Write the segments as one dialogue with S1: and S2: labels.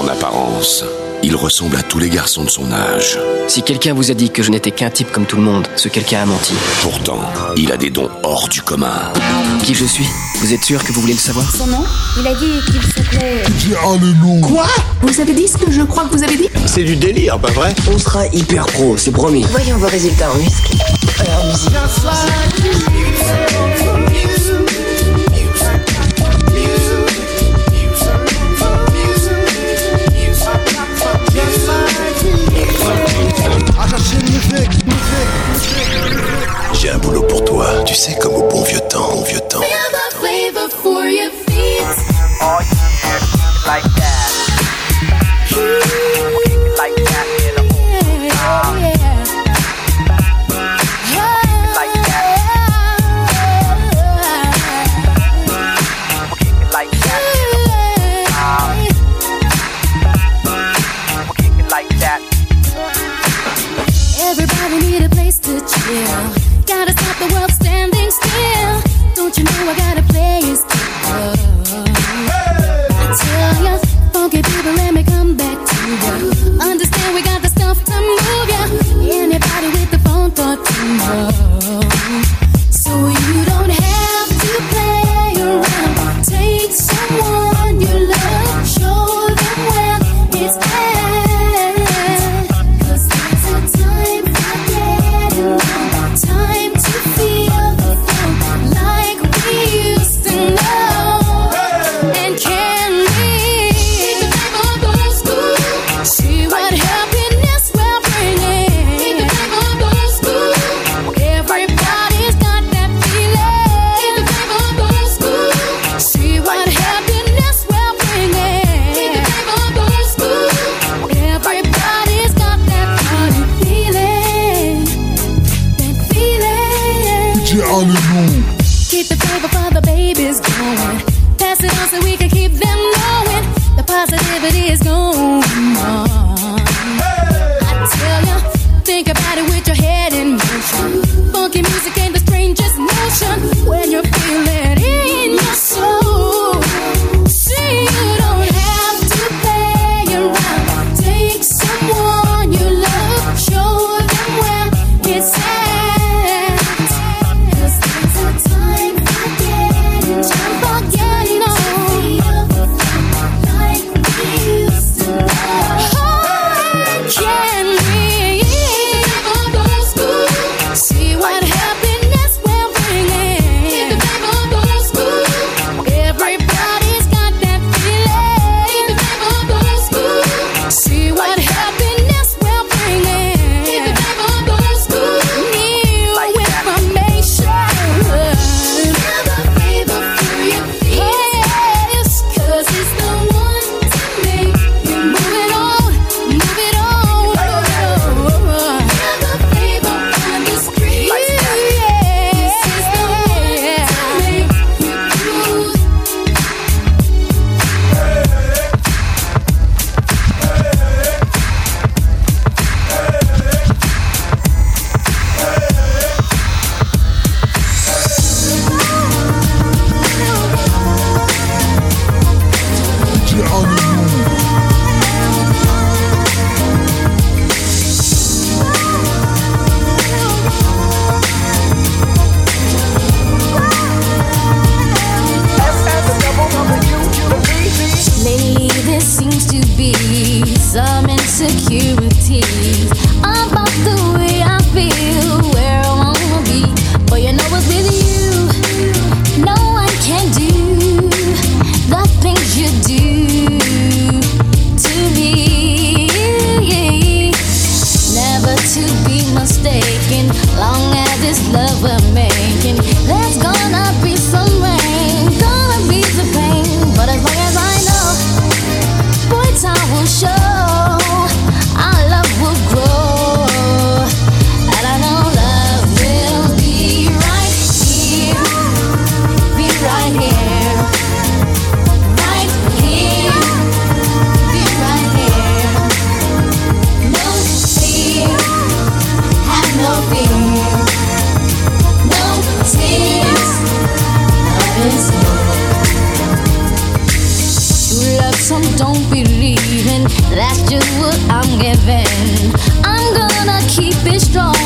S1: en apparence. Il ressemble à tous les garçons de son âge.
S2: Si quelqu'un vous a dit que je n'étais qu'un type comme tout le monde, ce quelqu'un a menti.
S1: Pourtant, il a des dons hors du commun.
S2: Qui je suis? Vous êtes sûr que vous voulez le savoir?
S3: Son nom? Il a dit qu'il s'appelait...
S4: le nom Quoi?
S5: Vous avez dit ce que je crois que vous avez dit?
S4: C'est du délire, pas vrai?
S6: On sera hyper pro, c'est promis.
S3: Voyons vos résultats en muscle. Musique.
S4: J'ai un boulot pour toi, tu sais, comme au bon vieux temps, bon vieux temps.
S7: Yeah. i'm gonna keep it strong.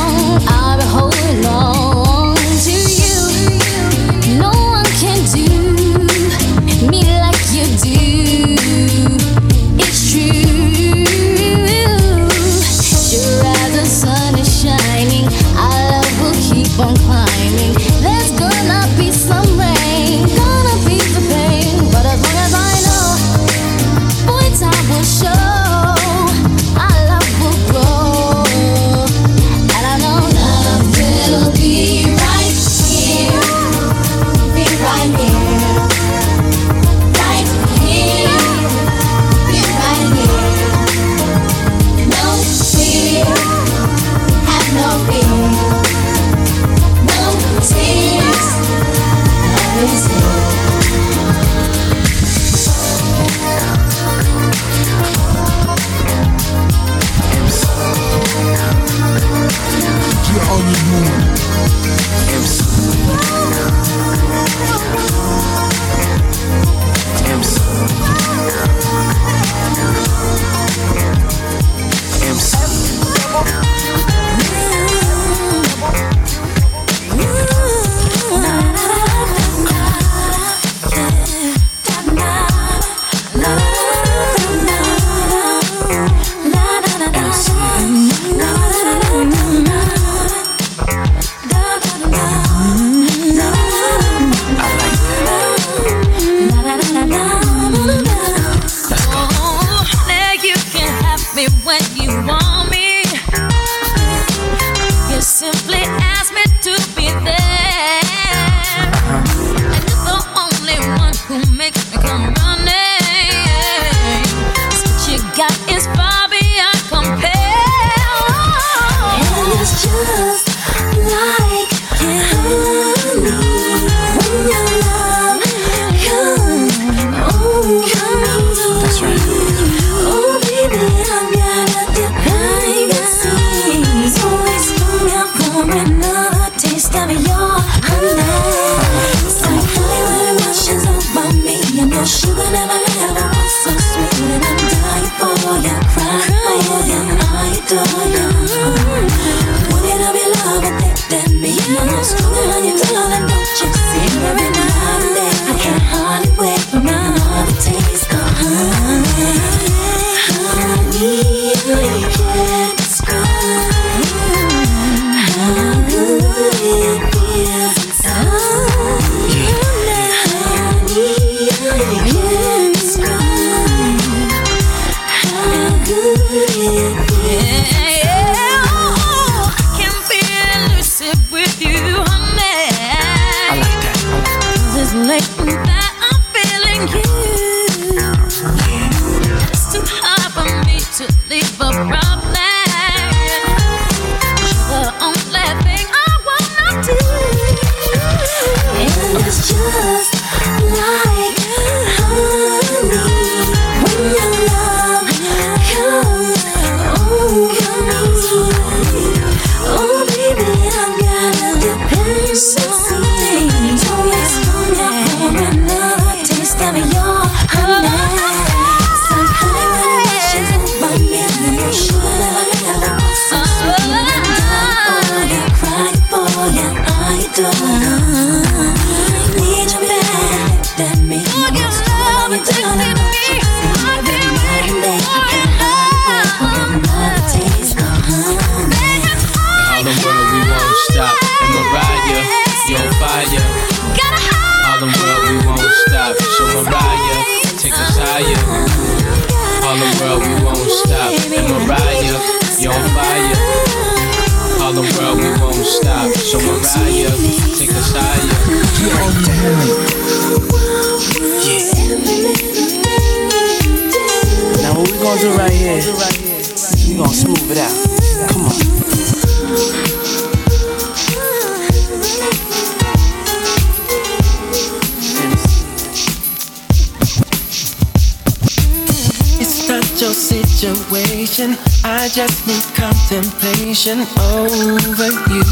S8: Situation. I just need contemplation over you.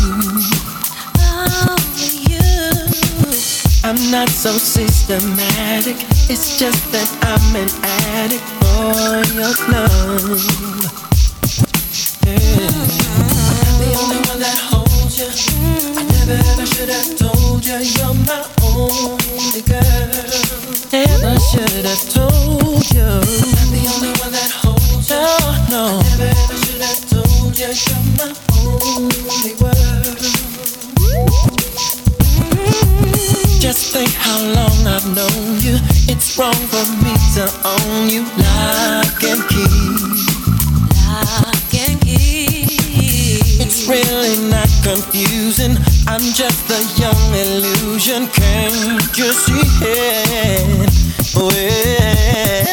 S8: I I'm not so systematic. It's just that I'm an addict for your love. Yeah. I'm the only one that holds you. I never ever should have told you you're my only girl. Never should have told It's wrong for me to own you. Lock and key. Lock and key. It's really not confusing. I'm just a young illusion. Can't you see it? Well,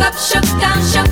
S8: up, shook down, shook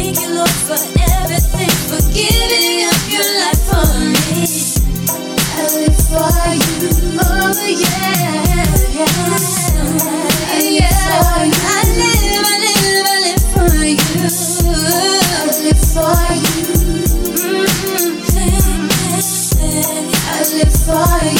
S8: thank you,
S9: Lord, for everything, for giving up your life for me. I live for you, oh yeah, yeah, yeah. I live, I live, I live for you. I live for you. Mm-hmm. I live for you.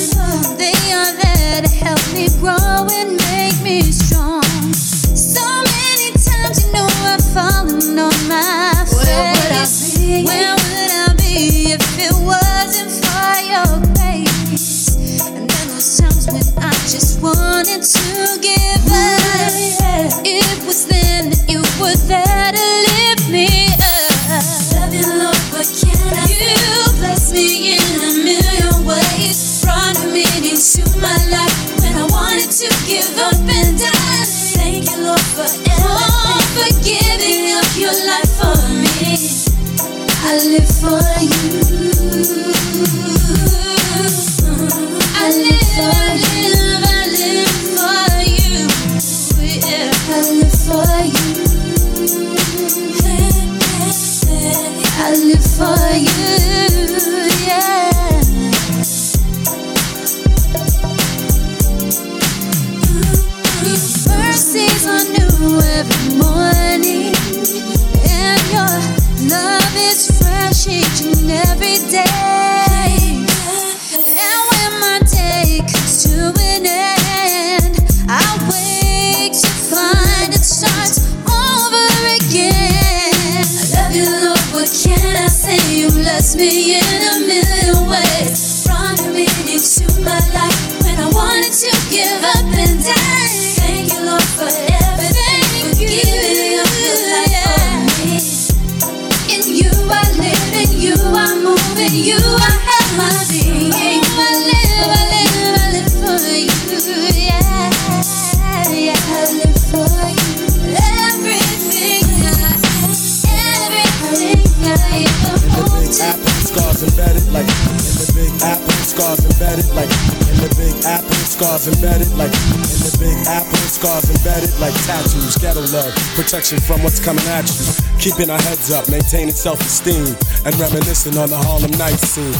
S10: protection from what's coming at you. Keeping our heads up, maintaining self-esteem, and reminiscing on the Harlem night scene.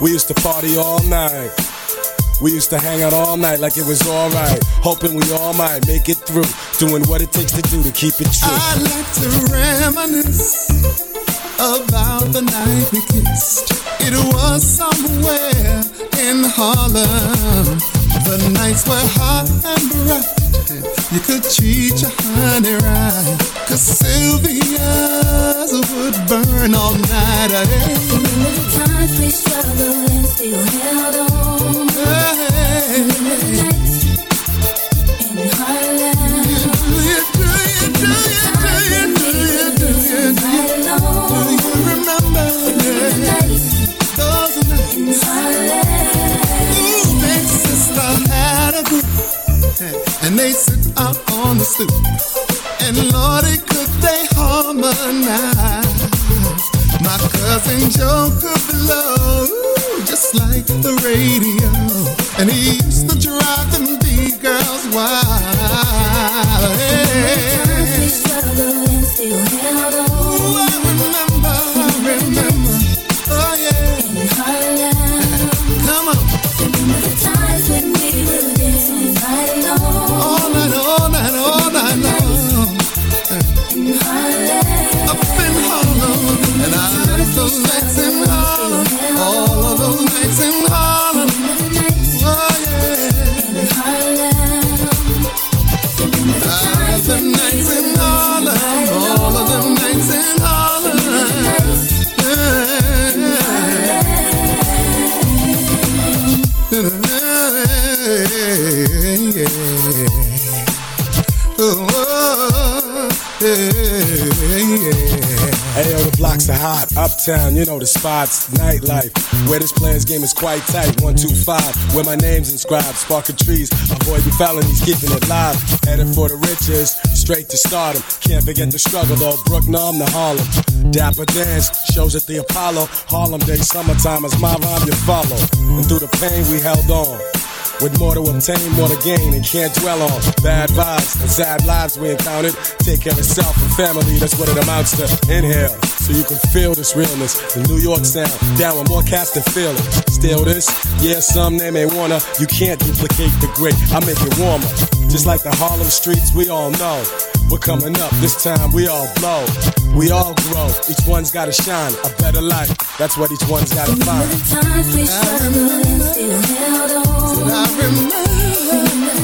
S10: We used to party all night. We used to hang out all night like it was alright, hoping we all might make it through, doing what it takes to do to keep it true.
S9: I like to reminisce about the night we kissed. It was somewhere in Harlem. The nights were hot and bright you could treat your honey right. Cause Sylvia's would burn all night. Hey.
S11: Remember the times we struggled and still held on. Hey. Remember the nights in Harlem.
S9: They sit out on the stoop. And Lordy, could they harmonize? My cousin Joe could blow just like the radio. And he used to drive them big girls wild. Hey.
S11: and still held on.
S10: Uptown, you know the spots. Nightlife, where this player's game is quite tight. One, two, five, where my name's inscribed. Sparking trees, avoiding felonies, keeping it live. Headed for the riches, straight to stardom. Can't forget the struggle, though. Brooklyn to Harlem. Dapper Dan's, shows at the Apollo. Harlem Day, summertime is my rhyme you follow. And through the pain, we held on. With more to obtain, more to gain, and can't dwell on bad vibes and sad lives we encountered. Take care of self and family, that's what it amounts to. Inhale, so you can feel this realness. The New York sound, down with more cats than feel it. Still this, yeah, some they may wanna. You can't duplicate the great, I make it warmer. Just like the Harlem streets, we all know. We're coming up, this time we all blow. We all grow, each one's gotta shine. A better life, that's what each one's gotta
S11: Remember
S10: find.
S11: the times we struggled and still held on.
S9: I remember.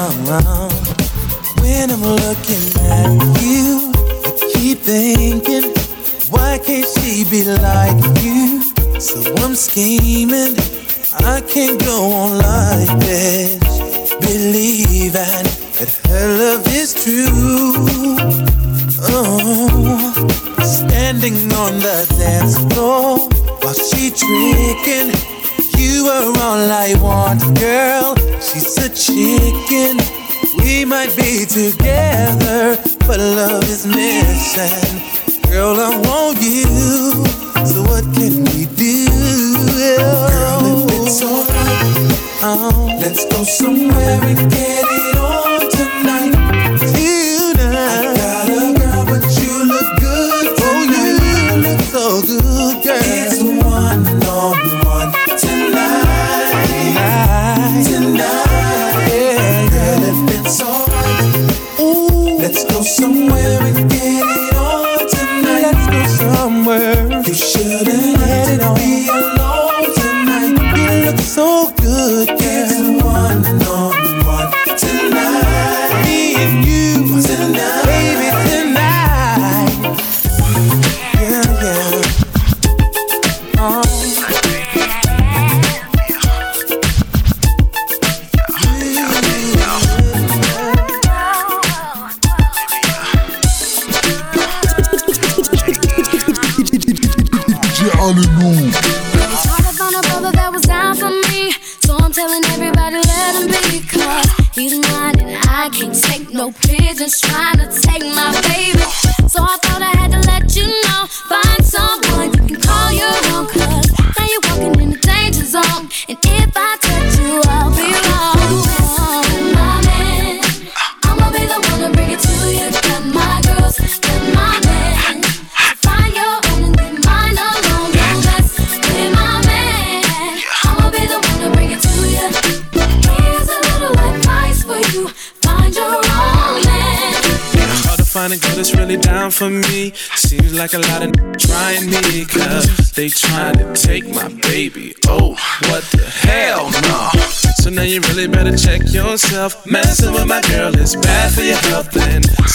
S11: When
S8: I'm looking at you, I keep thinking, why can't she be like you? So I'm scheming, I can't go on like this. Believing that her love is true. Oh, standing on the dance floor while she tricking. You are all I want, girl. She's a chicken. We might be together, but love is missing. Girl, I want you. So what can we do? Girl, if it's alright, oh, let's go somewhere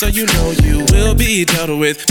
S8: so you
S12: know you
S13: will be dealt with.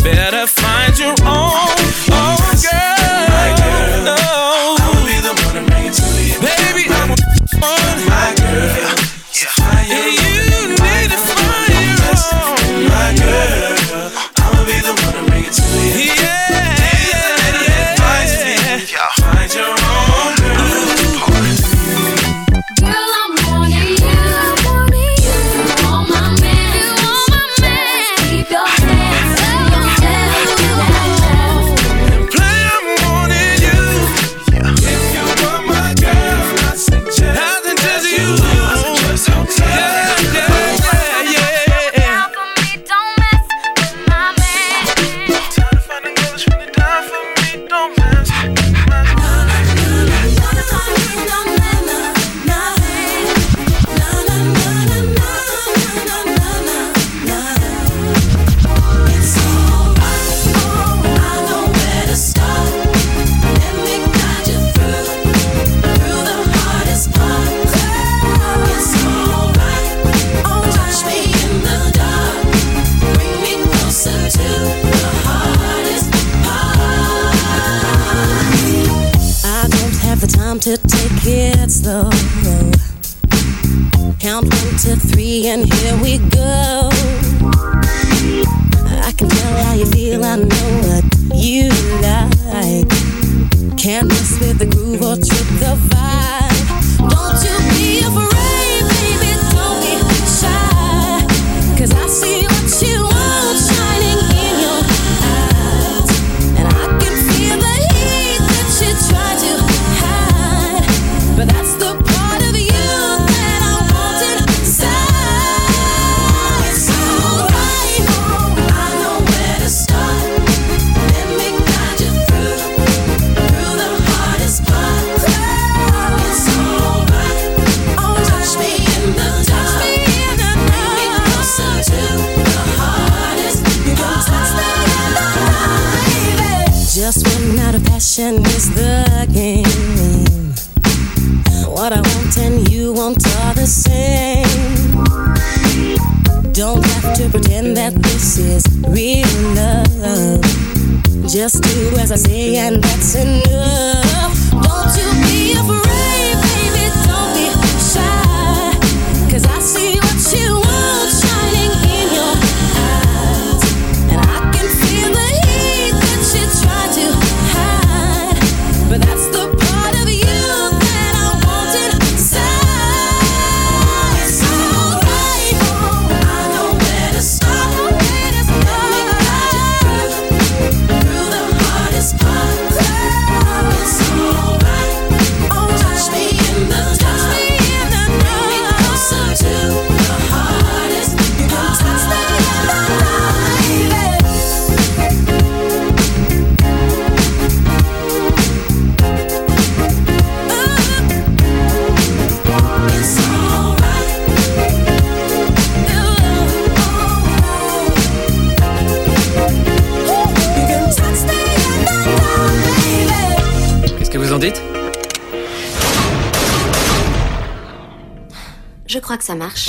S14: que
S15: ça marche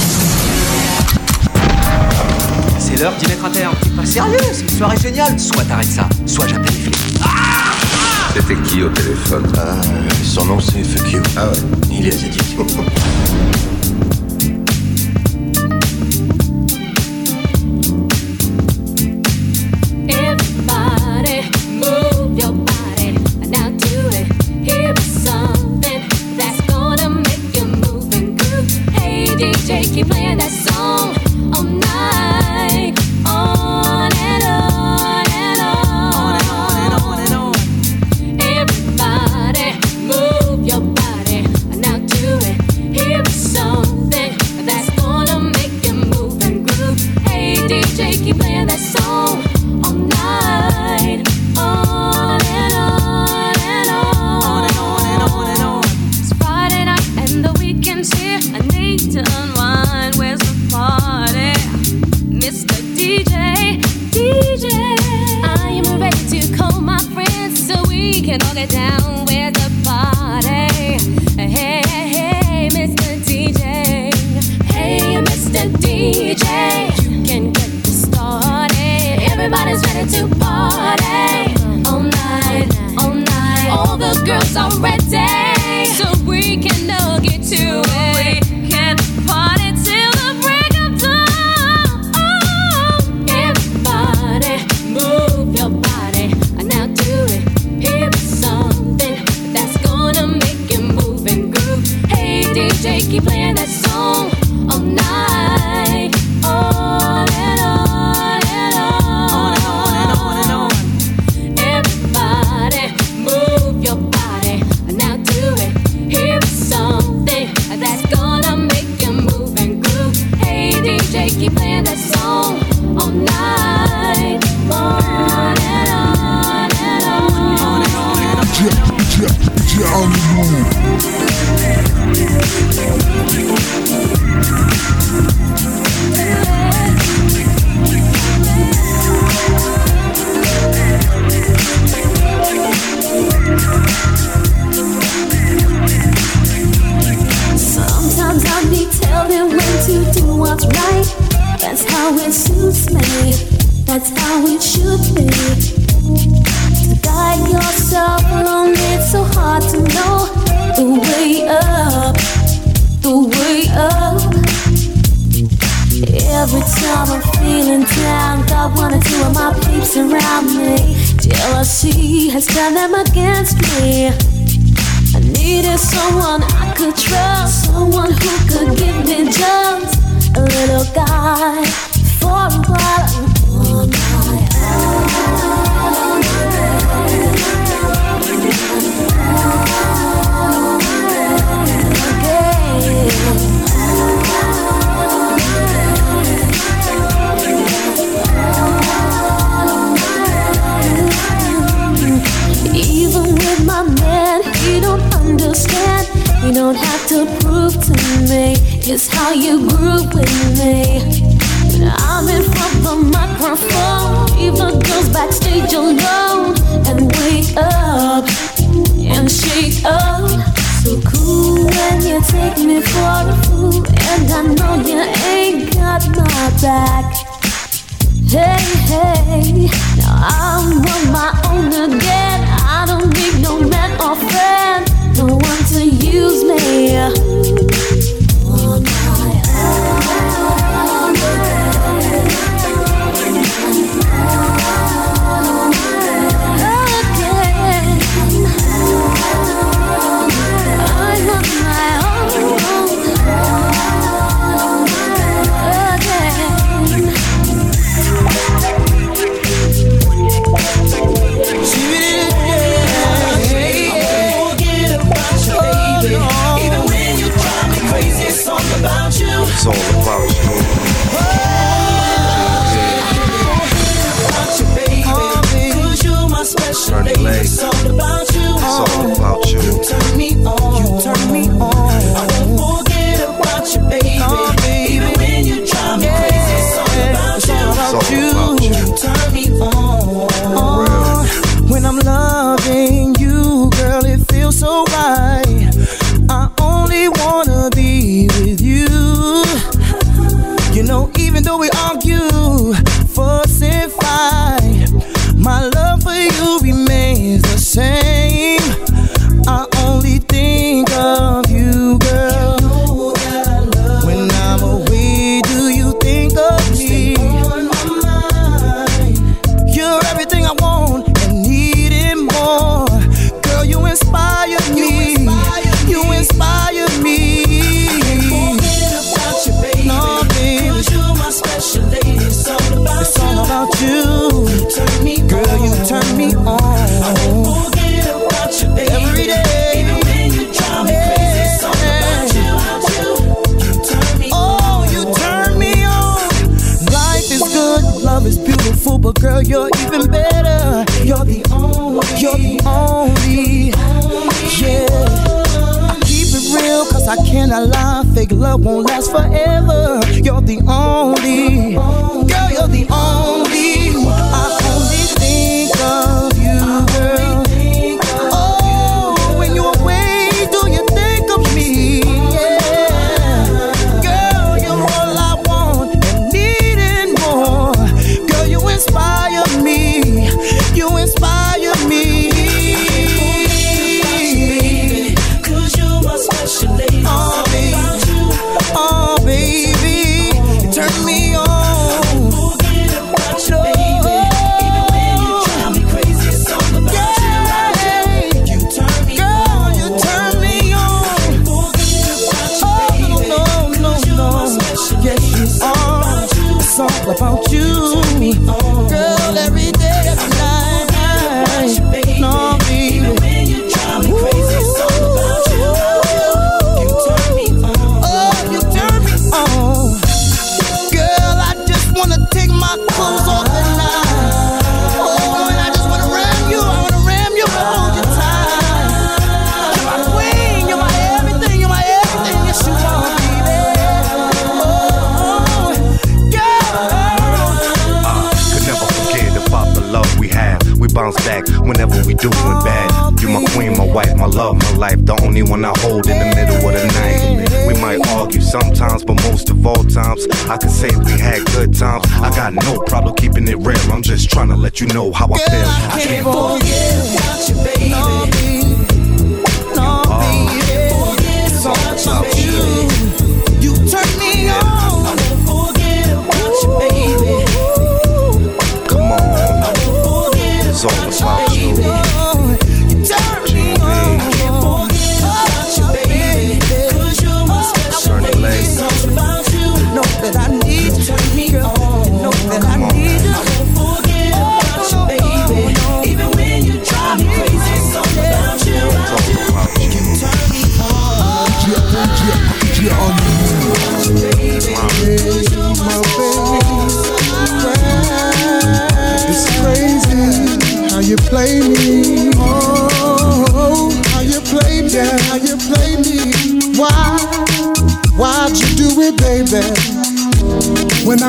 S14: C'est l'heure d'y mettre un terme. C'est pas sérieux, c'est une soirée géniale. Soit t'arrêtes ça, soit j'appelle les flics.
S11: C'était qui au téléphone? Ah, son nom c'est Fuck You. Ah ouais. Il est asiatique.
S16: all about you.
S6: Girl,
S17: doing bad. You my queen, my wife, my love, my life. The only one I hold in the middle of the night. We might argue sometimes, but most of all times, I can say we had good times. I got no problem keeping it real. I'm just trying to let you know how I feel. I
S18: can't forget you, baby.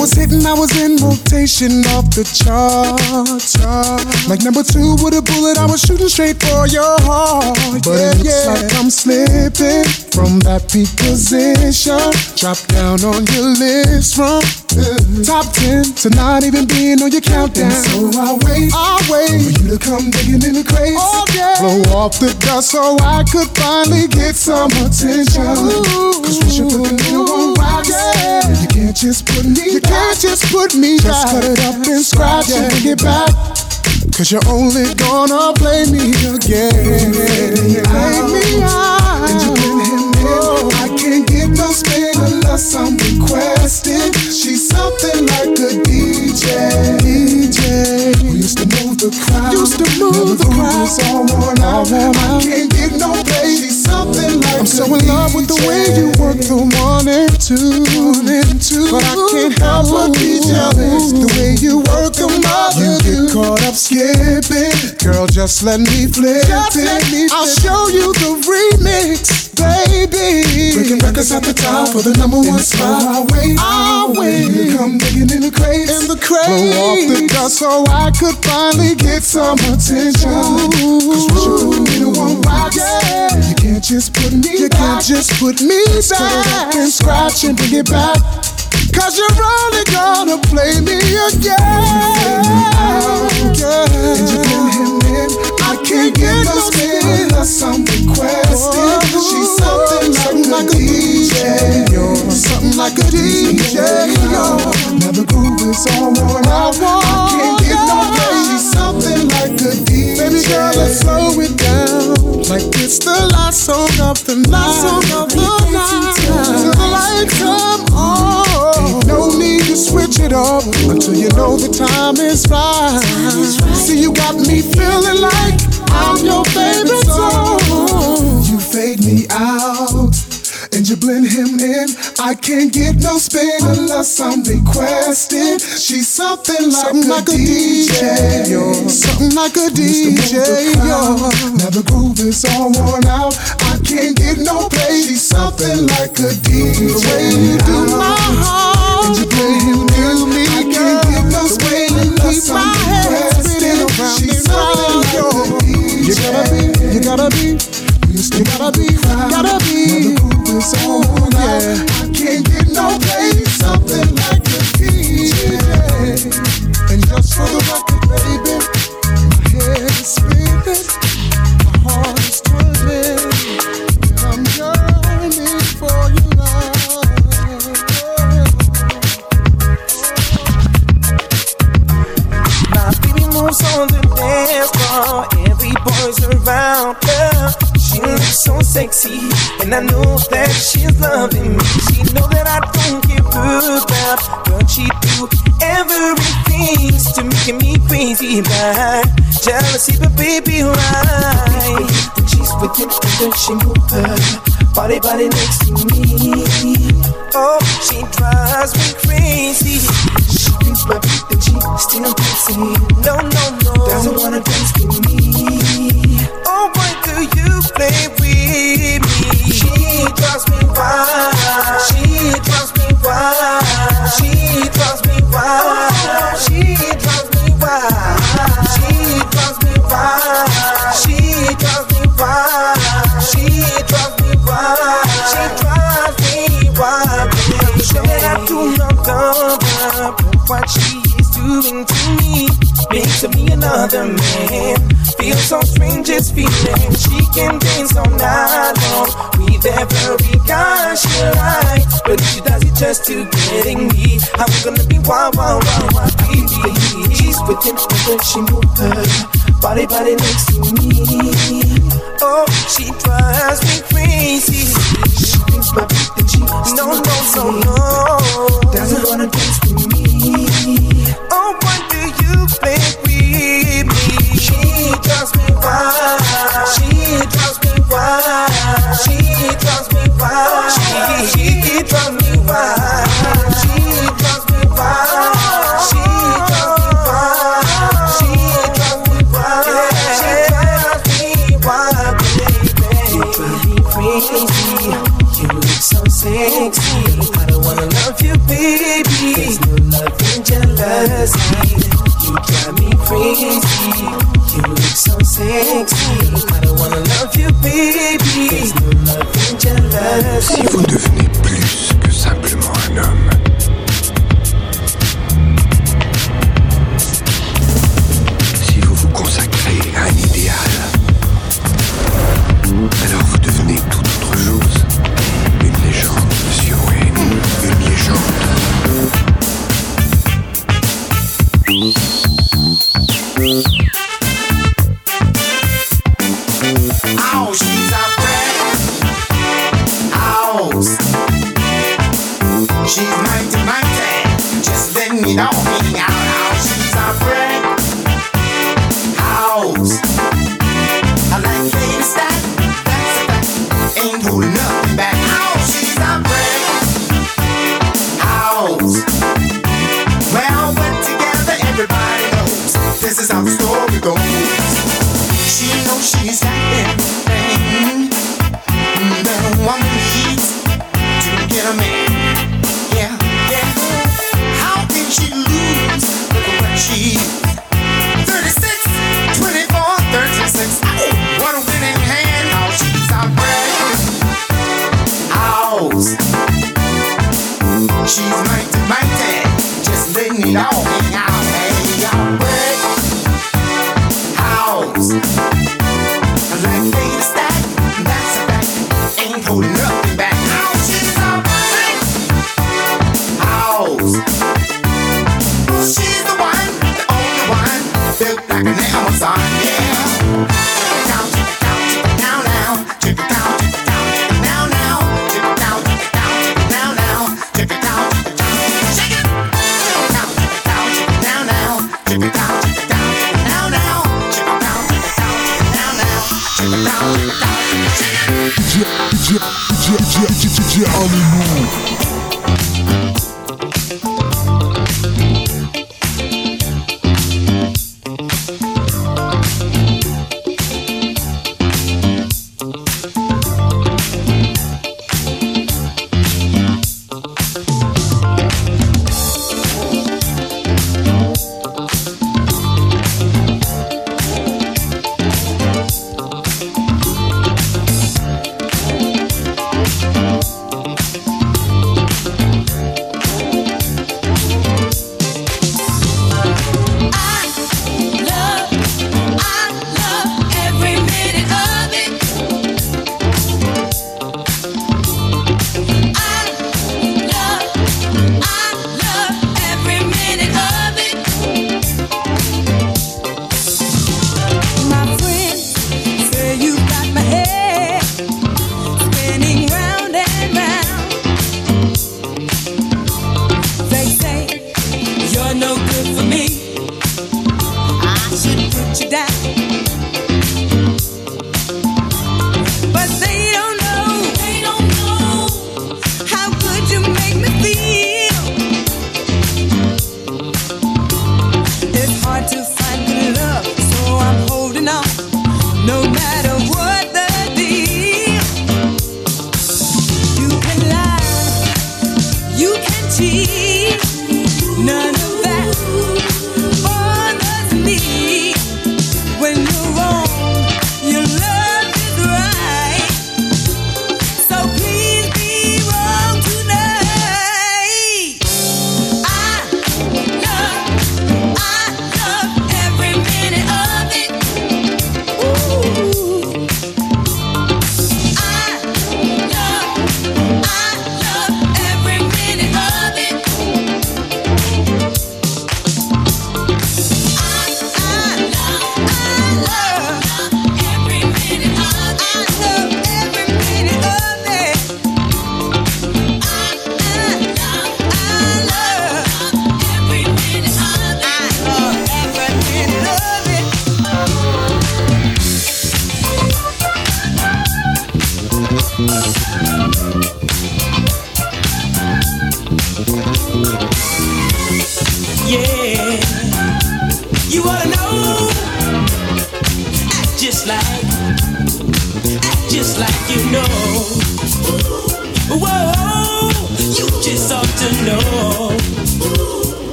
S19: Was hitting, I was in rotation off the charts. Like number two with a bullet, I was shooting straight for your heart. But yeah, it looks yeah. like I'm slipping from that peak position. Drop down on your list from uh, top ten to not even being on your countdown. So I wait, I wait for you to come digging in the crates. Oh. Blow off the dust so I could finally get some attention. Cause we should put the needle on wax. Yeah. You can't just put me you can't just put me Just back. cut it up and scratch yeah. and bring it back. Cause you're only gonna play me again. Play me out. And you bring him in. I can't get no spin unless I'm requested. She's something like a DJ. DJ. We used to move the crowd. Used to move the, the crowd. all worn out. I can't get no play. She's something like I'm so in love with the way you work the morning too, morning too. But I can't help but be jealous the way you work the mother. You get caught up skipping, girl. Just let me flip just it. Let me flip I'll show you the remix, baby. Breaking records at the top for the number one spot. I'll wait, I'll wait. You come digging in the crates, in the crates. Blow off the dust so I could finally get some attention. Cause we should put me in one box. Yeah. You can't just put me You back. can't just put me back. Up and scratch and bring it back. Cause you're only gonna play me again. Yeah. And you him in. I can't get no spin unless I'm requested. She's something, like, a DJ. Yo. Something like a DJ. Now the groove is all worn out. I can't get no play. She's something like a DJ. Baby girl, let's slow it down. Like it's the last song of the night. Last song of the night. Till the lights come to switch it up until you know the time is right. See, you got me feeling like I'm your favorite song. You fade me out and you blend him in. I can't get no spin unless I'm requested. She's something like, something a, like a DJ, yo. Something like a DJ, yo. Now the groove is all worn out. I can't get no play. She's something like a DJ. The way you do my heart, for the record, baby, my head is spinning, my heart is twirling,
S18: on the dance floor, every boy's around her. She looks so sexy, and I know that she's loving me. She know that I don't give a crap, but she do everything to make me crazy by jealousy, but baby, why? When she's with then she move her body, body next to me. Oh, she drives me crazy. She thinks my beat that she still dancing. No, no, no, doesn't wanna dance with me. Oh, why do you play with me? She drives me wild. She drives me wild. She drives me wild. what she is doing to me. Makes me another man. Feels so strange, this feeling she can dance all night long with every guy she likes. But if she does it just to getting me, I'm gonna be wild, wild, wild, wild, baby. She's within me when she moves her body, body next to me. Oh, she drives me crazy. She thinks my beat, then she no, no, no, no.
S20: Even the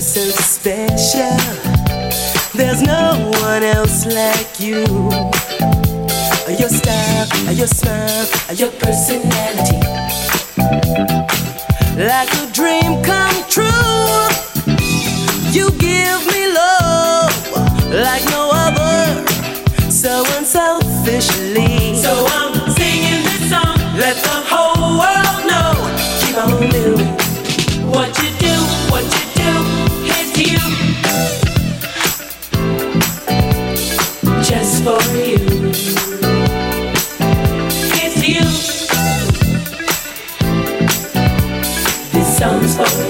S18: so
S6: special. There's no one else like you. Your style, your smile, your personality. Like a dream come true. You give me love like no other. So unselfishly.
S8: So I'm singing this song.
S6: Let the whole world know. Keep on
S11: living. story.